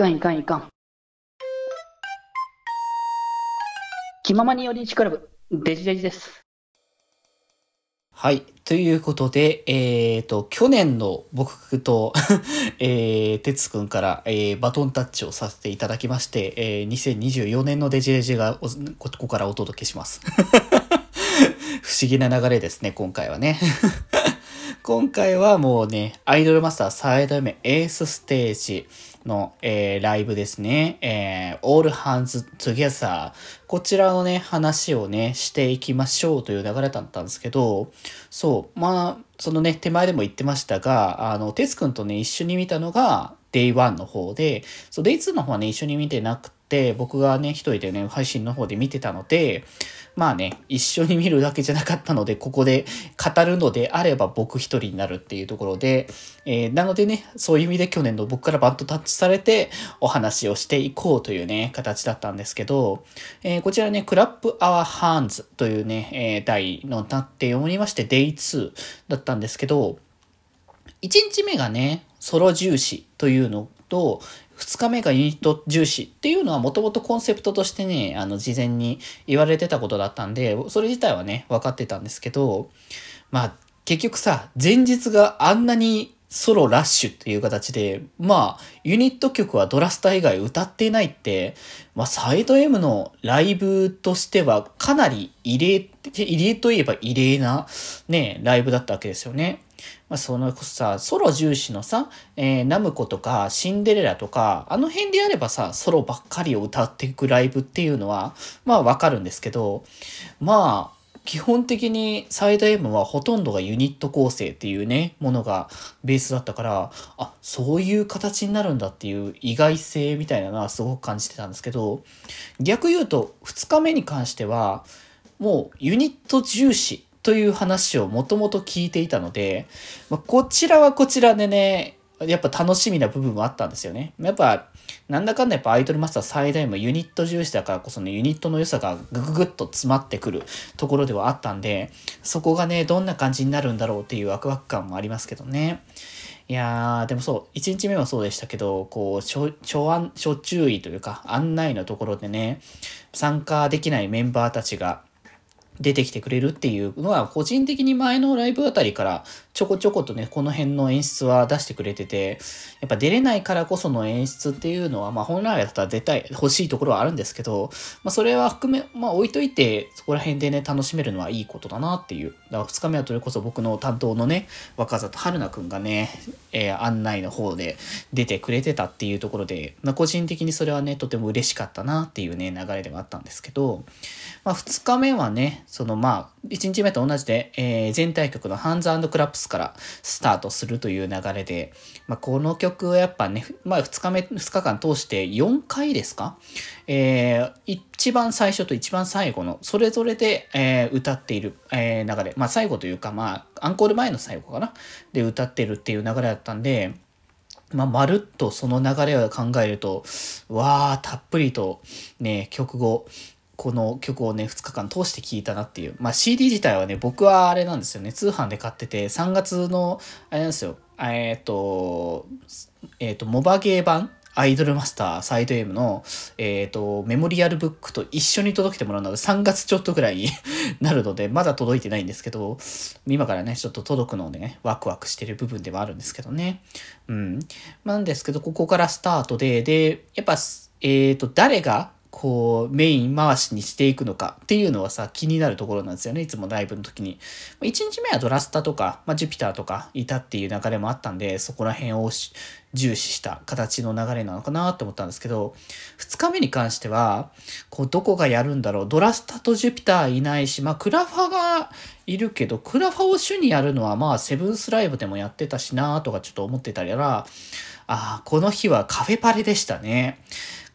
かんいかんいかん。気ままに寄り道クラブ、デジデジです。はい。ということで、えっ、と、去年の僕と、えー、てつくんから、えー、バトンタッチをさせていただきまして、えー、2024年のデジデジがここからお届けします。不思議な流れですね、今回はね。今回はもうね、アイドルマスター最大目エースステージの、えーライブですね。えー、All Hands Together。こちらのね、話をね、していきましょうという流れだったんですけど、そう、まあ、そのね、手前でも言ってましたが、あの、てつくんとね、一緒に見たのが Day1 の方で、そう、Day2 の方はね、一緒に見てなくて、僕がね、一人でね、配信の方で見てたので、まあね、一緒に見るだけじゃなかったので、ここで語るのであれば僕一人になるっていうところで、えーなのでね、そういう意味で去年の僕からバットタッチされてお話をしていこうというね、形だったんですけど、えーこちらね、クラップアワーハンズというね、えー題のなって読みまして、Day2 だったんですけど、1日目がね、ソロ重視というのと、2日目がユニット重視っていうのはもともとコンセプトとしてね、あの、事前に言われてたことだったんで、それ自体はね、分かってたんですけど、まあ、結局さ、前日があんなにソロラッシュっていう形で、まあ、ユニット曲はドラスター以外歌っていないって、まあ、サイド M のライブとしてはかなり異例、異例といえば異例なね、ライブだったわけですよね。まあ、そのさ、ソロ重視のさ、えーナムコとかシンデレラとか、あの辺であればさ、ソロばっかりを歌っていくライブっていうのは、まあわかるんですけど、まあ、基本的にサイド M はほとんどがユニット構成っていうね、ものがベースだったから、あ、そういう形になるんだっていう意外性みたいなのはすごく感じてたんですけど、逆言うと2日目に関しては、もうユニット重視という話をもともと聞いていたので、まあ、こちらはこちらでね、やっぱ楽しみな部分もあったんですよね。やっぱ、なんだかんだやっぱアイドルマスター最大もユニット重視だからこそね、ユニットの良さがぐぐぐっと詰まってくるところではあったんで、そこがね、どんな感じになるんだろうっていうワクワク感もありますけどね。いやー、でもそう、1日目もそうでしたけど、こう、諸諸案諸注意というか、案内のところでね、参加できないメンバーたちが、出てきてくれるっていうのは、個人的に前のライブあたりからちょこちょことね、この辺の演出は出してくれてて、やっぱ出れないからこその演出っていうのは、まあ本来だったら絶対欲しいところはあるんですけど、まあそれは含め、まあ置いといて、そこら辺でね、楽しめるのはいいことだなっていう。だから2日目はそれこそ僕の担当のね、若里春菜くんがね、えー案内の方で出てくれてたっていうところで、まあ個人的にそれはね、とても嬉しかったなっていうね、流れではあったんですけど、まあ、2日目はね、そのまあ、1日目と同じで、えー全体曲のハンズクラップスからスタートするという流れで、まあ、この曲はやっぱね、まあ、2日目、2日間通して4回ですか？えー一番最初と一番最後の、それぞれで、えー歌っている、え流れ。まあ、最後というか、まあ、アンコール前の最後かな？で歌ってるっていう流れだったんで、まあ、まるっとその流れを考えると、わー、たっぷりとね、曲後、この曲をね、2日間通して聴いたなっていう。まあ、CD 自体はね、僕はあれなんですよね、通販で買ってて、3月の、あれなんですよ、えっ、と、えっ、と、モバゲー版アイドルマスターサイド M の、えっ、と、メモリアルブックと一緒に届けてもらうのが3月ちょっとぐらいに なるので、まだ届いてないんですけど、今からね、ちょっと届くのをね、ワクワクしてる部分ではあるんですけどね。うん。なんですけど、ここからスタートで、で、やっぱ、えっ、と、誰が、こう、メイン回しにしていくのかっていうのはさ、気になるところなんですよね。いつもライブの時に。1日目はドラスタとか、まあ、ジュピターとかいたっていう流れもあったんで、そこら辺を重視した形の流れなのかなって思ったんですけど、2日目に関しては、こう、どこがやるんだろう。ドラスタとジュピターいないし、まあ、クラファがいるけど、クラファを主にやるのは、まあ、セブンスライブでもやってたしなとかちょっと思ってたりら、ああ、この日はカフェパレでしたね。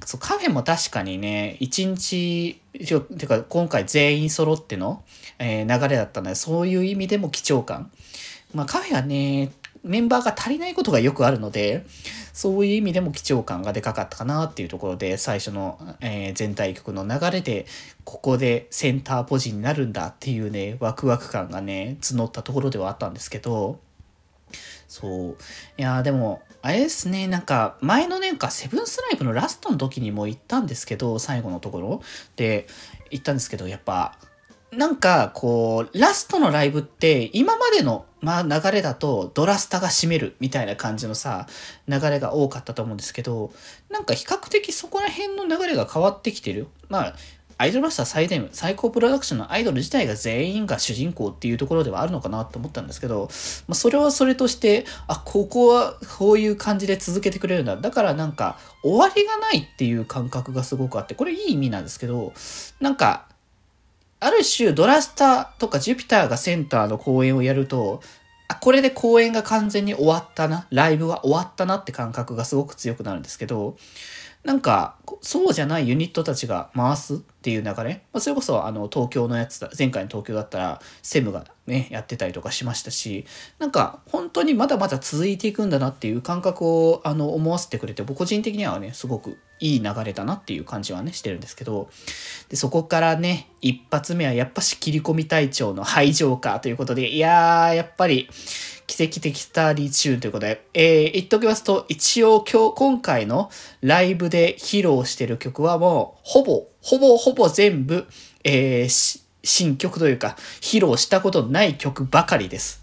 そう、カフェも確かにね、一日、ちょてか今回全員揃っての、えー流れだったので、そういう意味でも貴重感。まあカフェはね、メンバーが足りないことがよくあるので、そういう意味でも貴重感がでかかったかなっていうところで、最初の、えー全体曲の流れで、ここでセンターポジになるんだっていうね、ワクワク感がね、募ったところではあったんですけど、そう。いやでも、あれですね、なんか、前の年か、セブンスライブのラストの時にも行ったんですけど、最後のところで行ったんですけど、やっぱ、なんか、こう、ラストのライブって、今までの、まあ、流れだと、ドラスタが締めるみたいな感じのさ、流れが多かったと思うんですけど、なんか比較的そこら辺の流れが変わってきてる。まあ、アイドルマスター最大最高プロダクションのアイドル自体が全員が主人公っていうところではあるのかなと思ったんですけど、まあ、それはそれとして、あ、ここはこういう感じで続けてくれるんだ。だからなんか終わりがないっていう感覚がすごくあって、これいい意味なんですけど、なんか、ある種ドラスターとかジュピターがセンターの公演をやると、あ、これで公演が完全に終わったな、ライブが終わったなって感覚がすごく強くなるんですけど、なんか、そうじゃないユニットたちが回すっていう流れ、まあ、それこそあの東京のやつだ、前回の東京だったらセムがね、やってたりとかしましたし、なんか本当にまだまだ続いていくんだなっていう感覚をあの思わせてくれて、僕個人的にはね、すごくいい流れだなっていう感じはね、してるんですけど、でそこからね、一発目はやっぱし切り込み隊長の排除かということで、いやー、やっぱり、奇跡的スターリーチューンということで、えー、言っときますと、一応今日、今回のライブで披露してる曲はもう、ほぼ、ほぼほぼ全部、えー、新曲というか、披露したことない曲ばかりです。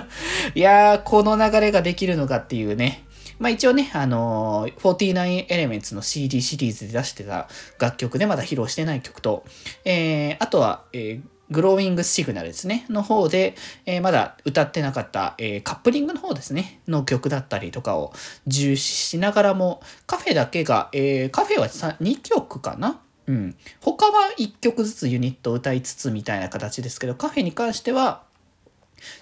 いやー、この流れができるのかっていうね。まあ一応ね、あのー、49 Elements の CD シリーズで出してた楽曲でまだ披露してない曲と、えー、あとは、えー、グローイングシグナルですね、の方で、えー、まだ歌ってなかった、えー、カップリングの方ですね、の曲だったりとかを重視しながらも、カフェだけが、えー、カフェは2曲かな？うん。他は1曲ずつユニットを歌いつつみたいな形ですけど、カフェに関しては、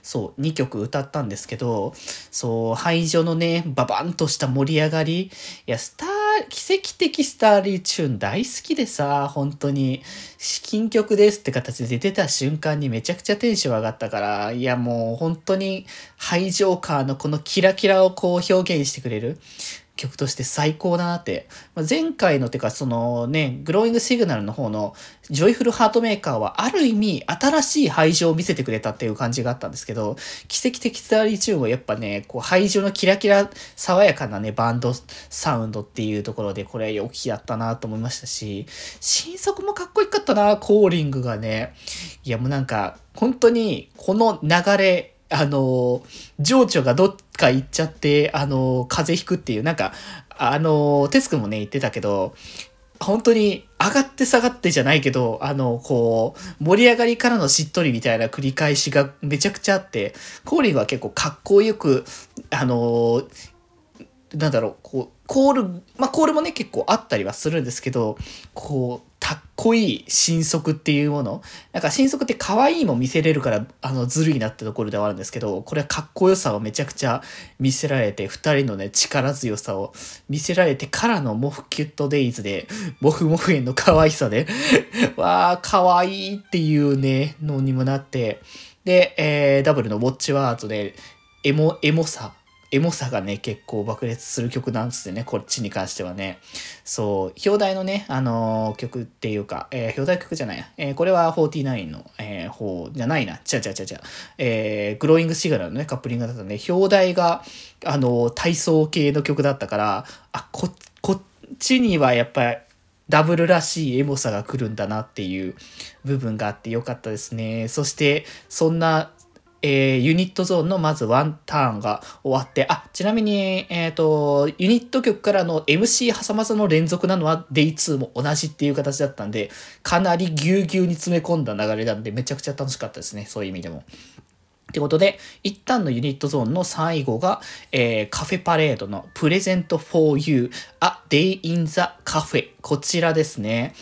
そう、2曲歌ったんですけど、そう、排除のね、ババンとした盛り上がり。いや、スター、奇跡的スターリーチューン大好きでさ、本当に、至近曲ですって形で出た瞬間にめちゃくちゃテンション上がったから、いやもう本当に、ハイジョーカーのこのキラキラをこう表現してくれる。曲として最高だなって。まあ、前回のてかそのね、グローイングシグナルの方のジョイフルハートメーカーはある意味新しいハイジョを見せてくれたっていう感じがあったんですけど、奇跡的スターリーチューンはやっぱね、こうハイジョのキラキラ爽やかなね、バンドサウンドっていうところでこれ良きやったなと思いましたし、新作もかっこよかったな、コーリングがね。いやもうなんか、本当にこの流れ、あの、情緒がどっか行っちゃって、あの、風邪ひくっていう、なんか、あの、テス君もね、言ってたけど、本当に上がって下がってじゃないけど、あの、こう、盛り上がりからのしっとりみたいな繰り返しがめちゃくちゃあって、コーリンは結構かっこよく、あの、なんだろう、こう、コール、まあ、コールもね、結構あったりはするんですけど、こう、かっこいい新速っていうもの。なんか新速って可愛いも見せれるから、あの、ずるいなってところではあるんですけど、これはかっこよさをめちゃくちゃ見せられて、二人のね、力強さを見せられてからのモフキュットデイズで、モフモフ園の可愛さで、わー、可愛いっていうね、のにもなって、で、えー、ダブルのウォッチワードで、エモ、エモさエモさがね、結構爆裂する曲なんですよね、こっちに関してはね。そう、表題のね、あのー、曲っていうか、えー、表題曲じゃないや。えー、これは49の、えー、方じゃないな。ちゃちゃちゃちゃ。えー、グローイングシグナルのね、カップリングだったんで、表題が、あのー、体操系の曲だったから、あ、こ、こっちにはやっぱり、ダブルらしいエモさが来るんだなっていう部分があってよかったですね。そして、そんなえー、ユニットゾーンのまずワンターンが終わって、あ、ちなみに、えっ、ー、と、ユニット曲からの MC 挟まずの連続なのは Day2 も同じっていう形だったんで、かなりぎゅうぎゅうに詰め込んだ流れなんで、めちゃくちゃ楽しかったですね。そういう意味でも。ってことで、一旦のユニットゾーンの最後が、えー、カフェパレードのプレゼント for you a day in the cafe こちらですね。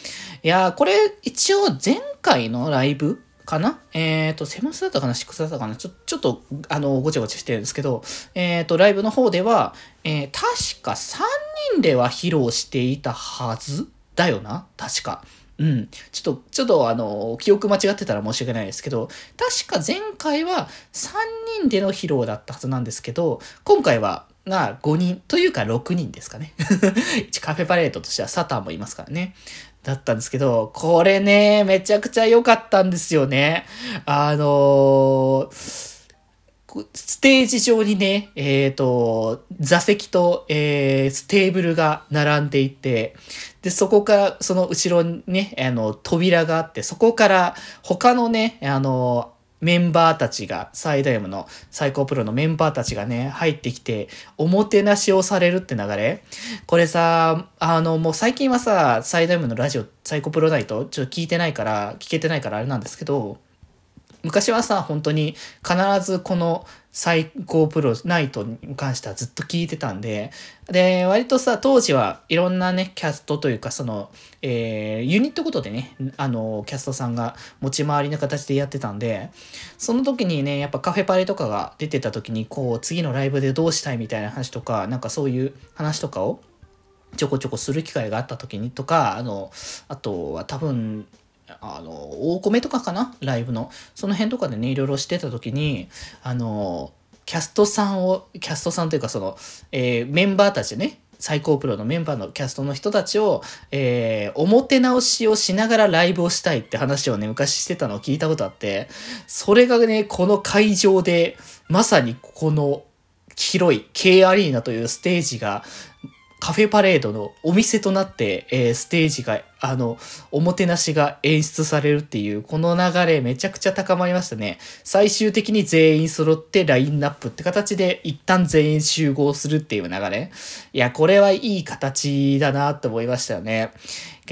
いやー、これ一応前回のライブかな？えっ、ー、と、セマスだったかな？シックスだったかな？ちょ、ちょっと、あの、ごちゃごちゃしてるんですけど、えっ、ー、と、ライブの方では、えー、確か3人では披露していたはずだよな？確か。うん。ちょっと、ちょっとあの、記憶間違ってたら申し訳ないですけど、確か前回は3人での披露だったはずなんですけど、今回は、が5人というか6人ですかね。カフェパレードとしてはサタンもいますからね。だったんですけど、これね、めちゃくちゃ良かったんですよね。あのー、ステージ上にね、えっ、と、座席と、えー、テーブルが並んでいて、で、そこから、その後ろにね、あの、扉があって、そこから他のね、あの、メンバーたちが、サイド M の最高プロのメンバーたちがね、入ってきて、おもてなしをされるって流れ。これさ、あの、もう最近はさ、サイド M のラジオ、サイコプロナイト、ちょっと聞いてないから、聞けてないからあれなんですけど、昔はさ、本当に必ずこの最高プロナイトに関してはずっと聞いてたんで、で、割とさ、当時はいろんなね、キャストというか、その、えー、ユニットごとでね、あの、キャストさんが持ち回りの形でやってたんで、その時にね、やっぱカフェパレとかが出てた時に、こう、次のライブでどうしたいみたいな話とか、なんかそういう話とかを、ちょこちょこする機会があった時にとか、あの、あとは多分、あの、大米とかかな？ライブの。その辺とかでね、いろいろしてた時に、あの、キャストさんを、キャストさんというかその、えー、メンバーたちね、最高プロのメンバーのキャストの人たちを、えー、おもて直しをしながらライブをしたいって話をね、昔してたのを聞いたことあって、それがね、この会場で、まさにこの広い K アリーナというステージが、カフェパレードのお店となって、えー、ステージが、あの、おもてなしが演出されるっていう、この流れめちゃくちゃ高まりましたね。最終的に全員揃ってラインナップって形で一旦全員集合するっていう流れ。いや、これはいい形だなと思いましたよね。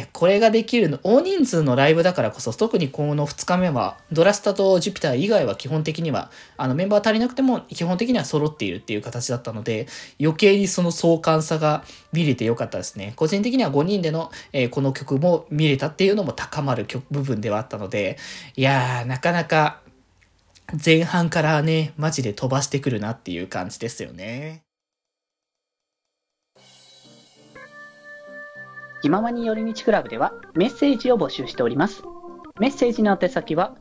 これができるの、大人数のライブだからこそ、特にこの2日目は、ドラスタとジュピター以外は基本的には、あのメンバー足りなくても基本的には揃っているっていう形だったので、余計にその相関さが見れてよかったですね。個人的には5人での、えー、この曲も見れたっていうのも高まる曲部分ではあったので、いやー、なかなか前半からね、マジで飛ばしてくるなっていう感じですよね。気ままに寄り道クラブではメッセージを募集しております。メッセージの宛先は、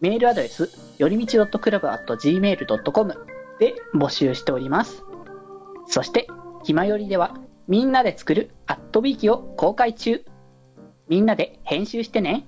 メールアドレス、よりみち .club.gmail.com で募集しております。そして、ひまよりでは、みんなで作るアットビーキを公開中。みんなで編集してね。